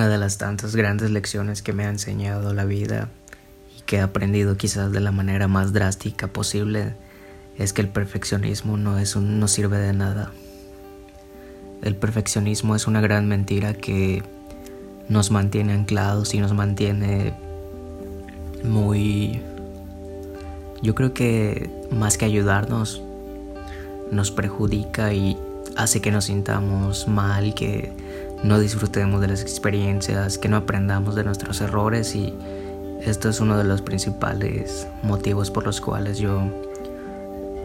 Una de las tantas grandes lecciones que me ha enseñado la vida y que he aprendido quizás de la manera más drástica posible es que el perfeccionismo no, es no sirve de nada. El perfeccionismo es una gran mentira que nos mantiene anclados y nos mantiene muy... Yo creo que más que ayudarnos, nos perjudica y hace que nos sintamos mal, que no disfrutemos de las experiencias, que no aprendamos de nuestros errores y esto es uno de los principales motivos por los cuales yo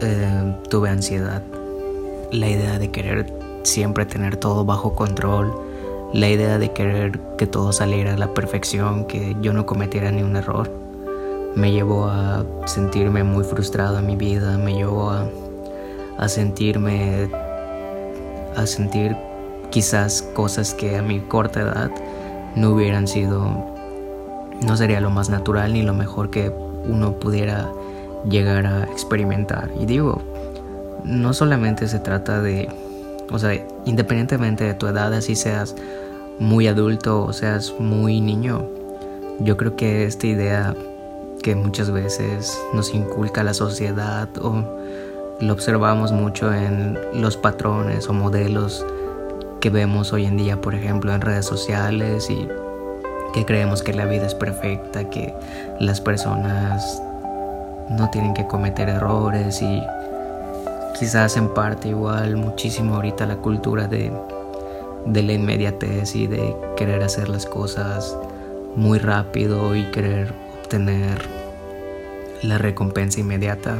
eh, tuve ansiedad. La idea de querer siempre tener todo bajo control, la idea de querer que todo saliera a la perfección, que yo no cometiera ni un error, me llevó a sentirme muy frustrado en mi vida, me llevó a, a sentirme, a sentir quizás cosas que a mi corta edad no hubieran sido, no sería lo más natural ni lo mejor que uno pudiera llegar a experimentar. Y digo, no solamente se trata de, o sea, independientemente de tu edad, así seas muy adulto o seas muy niño, yo creo que esta idea que muchas veces nos inculca la sociedad o lo observamos mucho en los patrones o modelos que vemos hoy en día, por ejemplo, en redes sociales y que creemos que la vida es perfecta, que las personas no tienen que cometer errores y quizás en parte igual muchísimo ahorita la cultura de, de la inmediatez y de querer hacer las cosas muy rápido y querer obtener la recompensa inmediata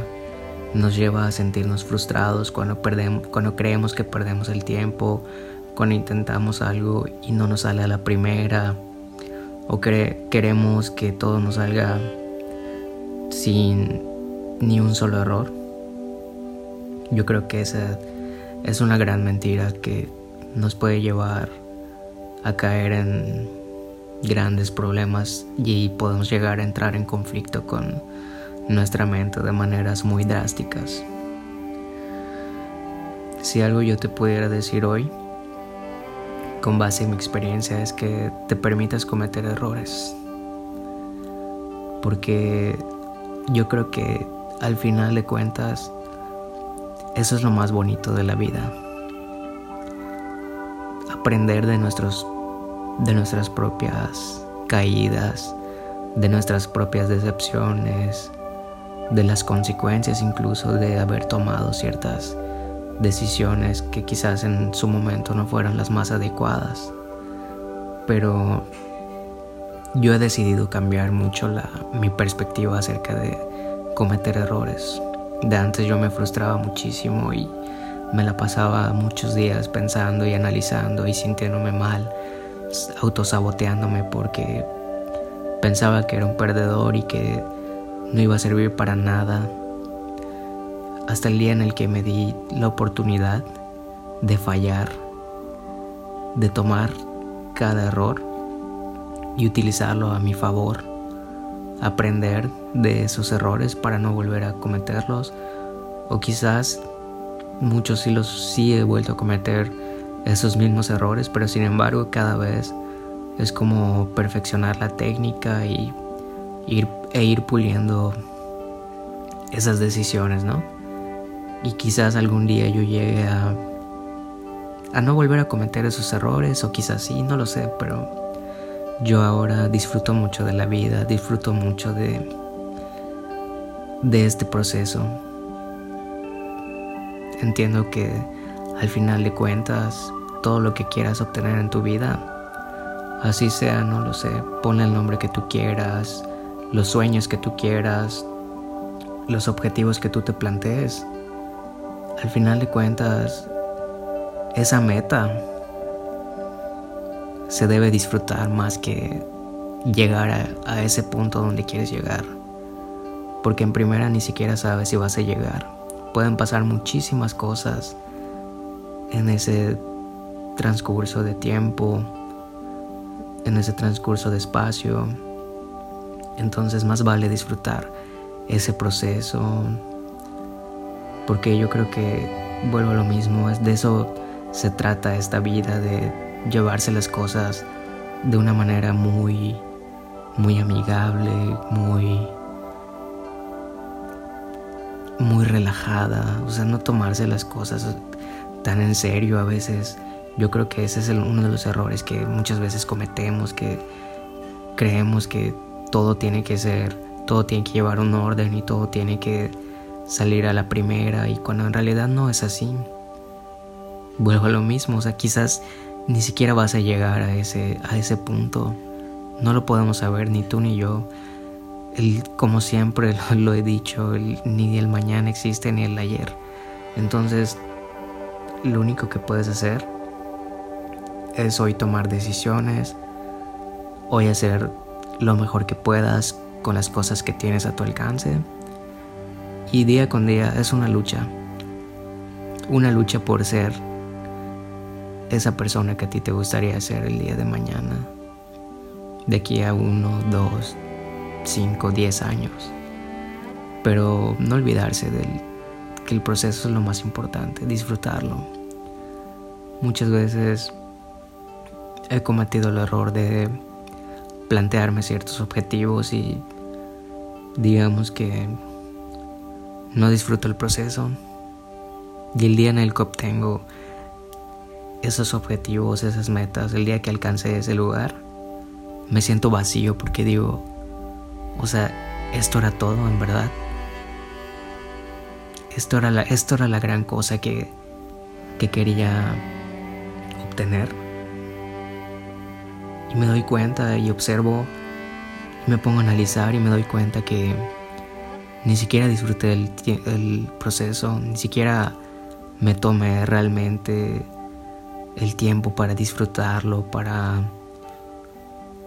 nos lleva a sentirnos frustrados cuando, perdemos, cuando creemos que perdemos el tiempo cuando intentamos algo y no nos sale a la primera o queremos que todo nos salga sin ni un solo error. Yo creo que esa es una gran mentira que nos puede llevar a caer en grandes problemas y podemos llegar a entrar en conflicto con nuestra mente de maneras muy drásticas. Si algo yo te pudiera decir hoy con base en mi experiencia es que te permitas cometer errores. Porque yo creo que al final de cuentas eso es lo más bonito de la vida. Aprender de nuestros de nuestras propias caídas, de nuestras propias decepciones, de las consecuencias incluso de haber tomado ciertas decisiones que quizás en su momento no fueran las más adecuadas. Pero yo he decidido cambiar mucho la, mi perspectiva acerca de cometer errores. De antes yo me frustraba muchísimo y me la pasaba muchos días pensando y analizando y sintiéndome mal, autosaboteándome porque pensaba que era un perdedor y que no iba a servir para nada hasta el día en el que me di la oportunidad de fallar, de tomar cada error y utilizarlo a mi favor, aprender de esos errores para no volver a cometerlos o quizás muchos sí los sí he vuelto a cometer esos mismos errores, pero sin embargo cada vez es como perfeccionar la técnica y ir, e ir puliendo esas decisiones, ¿no? Y quizás algún día yo llegue a, a no volver a cometer esos errores o quizás sí, no lo sé, pero yo ahora disfruto mucho de la vida, disfruto mucho de, de este proceso. Entiendo que al final de cuentas todo lo que quieras obtener en tu vida, así sea, no lo sé, ponle el nombre que tú quieras, los sueños que tú quieras, los objetivos que tú te plantees, al final de cuentas, esa meta se debe disfrutar más que llegar a, ese punto donde quieres llegar. Porque en primera ni siquiera sabes si vas a llegar. Pueden pasar muchísimas cosas en ese transcurso de tiempo, en ese transcurso de espacio. Entonces más vale disfrutar ese proceso, porque yo creo que vuelvo a lo mismo, es de eso se trata esta vida, de llevarse las cosas de una manera muy, muy amigable, muy, muy relajada, o sea, no tomarse las cosas tan en serio a veces. Yo creo que ese es uno de los errores que muchas veces cometemos, que creemos que todo tiene que ser, todo tiene que llevar un orden y todo tiene que salir a la primera y cuando en realidad no es así. Vuelvo a lo mismo, o sea, quizás ni siquiera vas a llegar a ese, a ese punto. No lo podemos saber ni tú ni yo. El, como siempre lo, he dicho, ni el mañana existe ni el ayer. Entonces, lo único que puedes hacer es hoy tomar decisiones, hoy hacer lo mejor que puedas con las cosas que tienes a tu alcance. Y día con día es una lucha. Una lucha por ser esa persona que a ti te gustaría ser el día de mañana, de aquí a uno, dos, cinco, diez años. Pero no olvidarse del que el proceso es lo más importante, disfrutarlo. Muchas veces he cometido el error de plantearme ciertos objetivos y digamos que no disfruto el proceso. Y el día en el que obtengo esos objetivos, esas metas, el día que alcance ese lugar, me siento vacío porque digo, o sea, esto era todo en verdad. Esto era la, esto era la gran cosa que, que quería obtener. Y me doy cuenta y observo y me pongo a analizar y me doy cuenta que ni siquiera disfruté el, proceso, ni siquiera me tomé realmente el tiempo para disfrutarlo, para...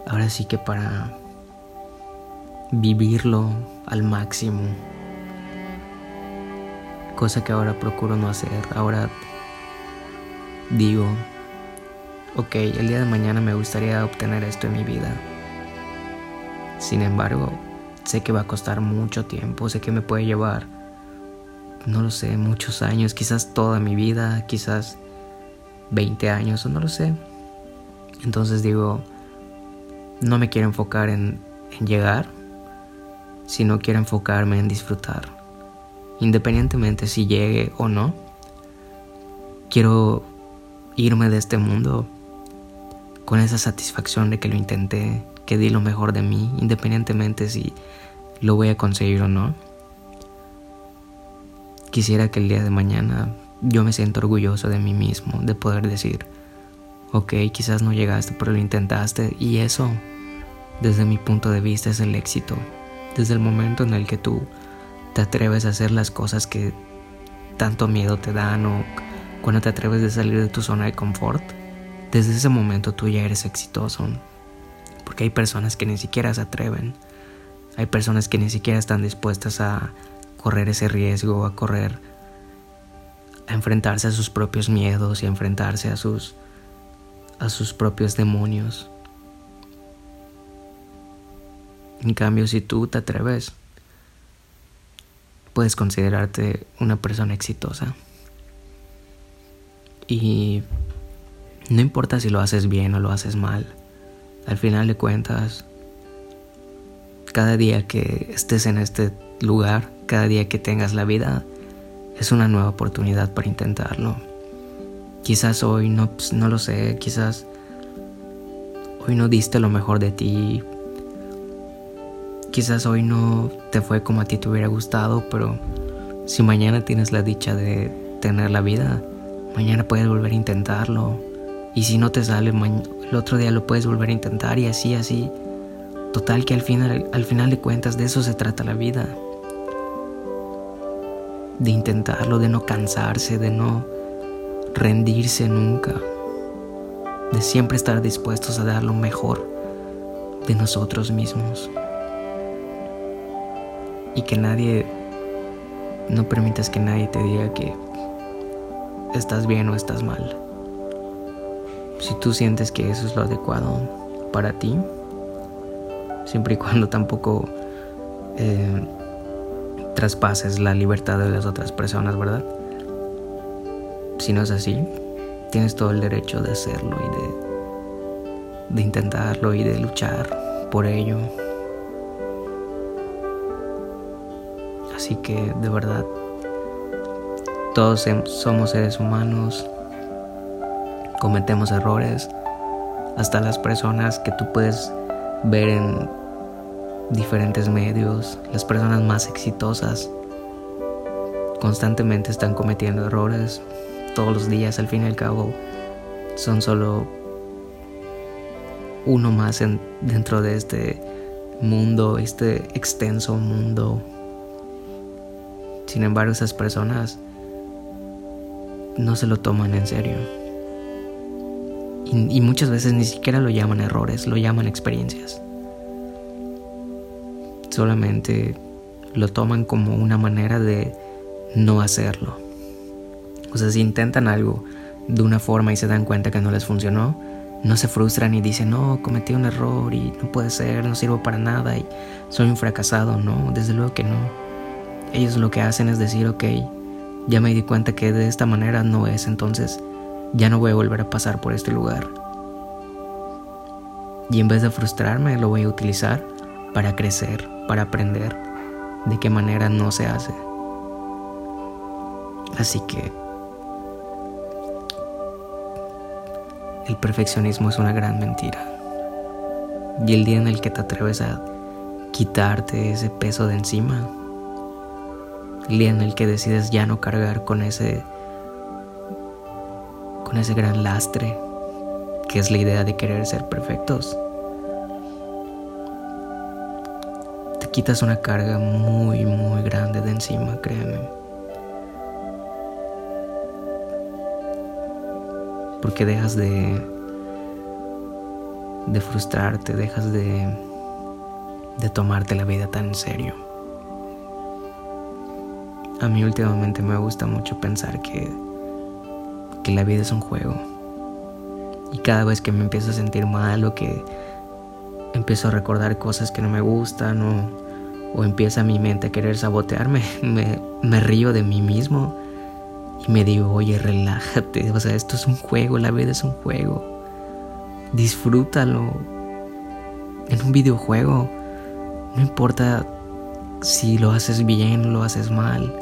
Ahora sí que para vivirlo al máximo. Cosa que ahora procuro no hacer. Ahora digo, ok, el día de mañana me gustaría obtener esto en mi vida. Sin embargo, sé que va a costar mucho tiempo, sé que me puede llevar, no lo sé, muchos años, quizás toda mi vida, quizás 20 años o no lo sé. Entonces digo, no me quiero enfocar en, en llegar, sino quiero enfocarme en disfrutar. Independientemente si llegue o no, quiero irme de este mundo con esa satisfacción de que lo intenté, que di lo mejor de mí, independientemente si lo voy a conseguir o no. Quisiera que el día de mañana yo me siento orgulloso de mí mismo, de poder decir, ok, quizás no llegaste, pero lo intentaste y eso, desde mi punto de vista, es el éxito. Desde el momento en el que tú te atreves a hacer las cosas que tanto miedo te dan o cuando te atreves a salir de tu zona de confort, desde ese momento tú ya eres exitoso. Porque hay personas que ni siquiera se atreven. Hay personas que ni siquiera están dispuestas a correr ese riesgo, a correr a enfrentarse a sus propios miedos y a enfrentarse a sus, a sus propios demonios. En cambio, si tú te atreves, puedes considerarte una persona exitosa. Y no importa si lo haces bien o lo haces mal, al final de cuentas, cada día que estés en este lugar, cada día que tengas la vida, es una nueva oportunidad para intentarlo. Quizás hoy no, pues, no lo sé, quizás hoy no diste lo mejor de ti. Quizás hoy no te fue como a ti te hubiera gustado, pero si mañana tienes la dicha de tener la vida, mañana puedes volver a intentarlo. Y si no te sale, el otro día lo puedes volver a intentar y así, así. Total que al final, al final de cuentas de eso se trata la vida de intentarlo, de no cansarse, de no rendirse nunca, de siempre estar dispuestos a dar lo mejor de nosotros mismos. Y que nadie, no permitas que nadie te diga que estás bien o estás mal. Si tú sientes que eso es lo adecuado para ti, siempre y cuando tampoco eh, traspases la libertad de las otras personas, ¿verdad? Si no es así, tienes todo el derecho de hacerlo y de de intentarlo y de luchar por ello. Así que de verdad, todos somos seres humanos, cometemos errores, hasta las personas que tú puedes ver en diferentes medios, las personas más exitosas, constantemente están cometiendo errores todos los días, al fin y al cabo, son solo uno más dentro de este mundo, este extenso mundo. Sin embargo, esas personas no se lo toman en serio. Y, y, muchas veces ni siquiera lo llaman errores, lo llaman experiencias. Solamente lo toman como una manera de no hacerlo. O sea, si intentan algo de una forma y se dan cuenta que no les funcionó, no se frustran y dicen, no, cometí un error y no puede ser, no sirvo para nada y soy un fracasado. No, desde luego que no. Ellos lo que hacen es decir, ok, ya me di cuenta que de esta manera no es, entonces ya no voy a volver a pasar por este lugar. Y en vez de frustrarme, lo voy a utilizar para crecer, para aprender de qué manera no se hace. Así que el perfeccionismo es una gran mentira. Y el día en el que te atreves a quitarte ese peso de encima, el día en el que decides ya no cargar con ese con ese gran lastre que es la idea de querer ser perfectos. Quitas una carga muy muy grande de encima, créeme. porque dejas de de frustrarte, dejas de de tomarte la vida tan en serio. A mí últimamente me gusta mucho pensar que que la vida es un juego. Y cada vez que me empiezo a sentir mal o que empiezo a recordar cosas que no me gustan o, empieza mi mente a querer sabotearme, me, río de mí mismo y me digo, oye, relájate, o sea, esto es un juego, la vida es un juego. Disfrútalo. En un videojuego, no importa si lo haces bien o lo haces mal.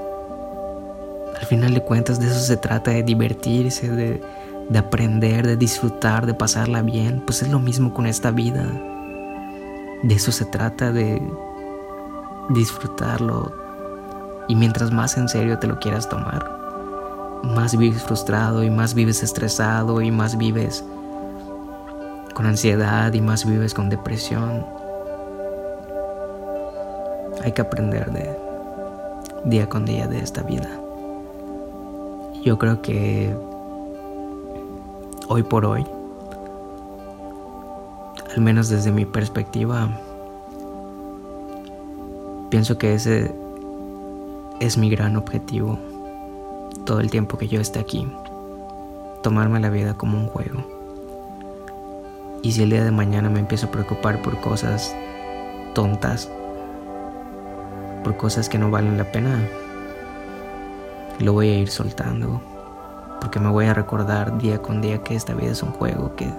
Al final de cuentas, de eso se trata, de divertirse, de aprender, de disfrutar, de pasarla bien. Pues es lo mismo con esta vida. De eso se trata, de disfrutarlo. Y mientras más en serio te lo quieras tomar, más vives frustrado y más vives estresado y más vives con ansiedad y más vives con depresión. Hay que aprender de día con día de esta vida. Yo creo que hoy por hoy, al menos desde mi perspectiva, pienso que ese es mi gran objetivo todo el tiempo que yo esté aquí, tomarme la vida como un juego. Y si el día de mañana me empiezo a preocupar por cosas tontas, por cosas que no valen la pena, lo voy a ir soltando. Porque me voy a recordar día con día que esta vida es un juego, que,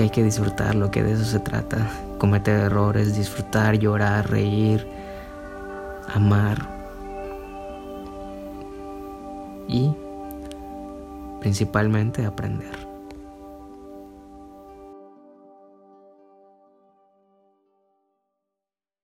que hay que disfrutarlo, que de eso se trata. Cometer errores, disfrutar, llorar, reír, amar y principalmente aprender.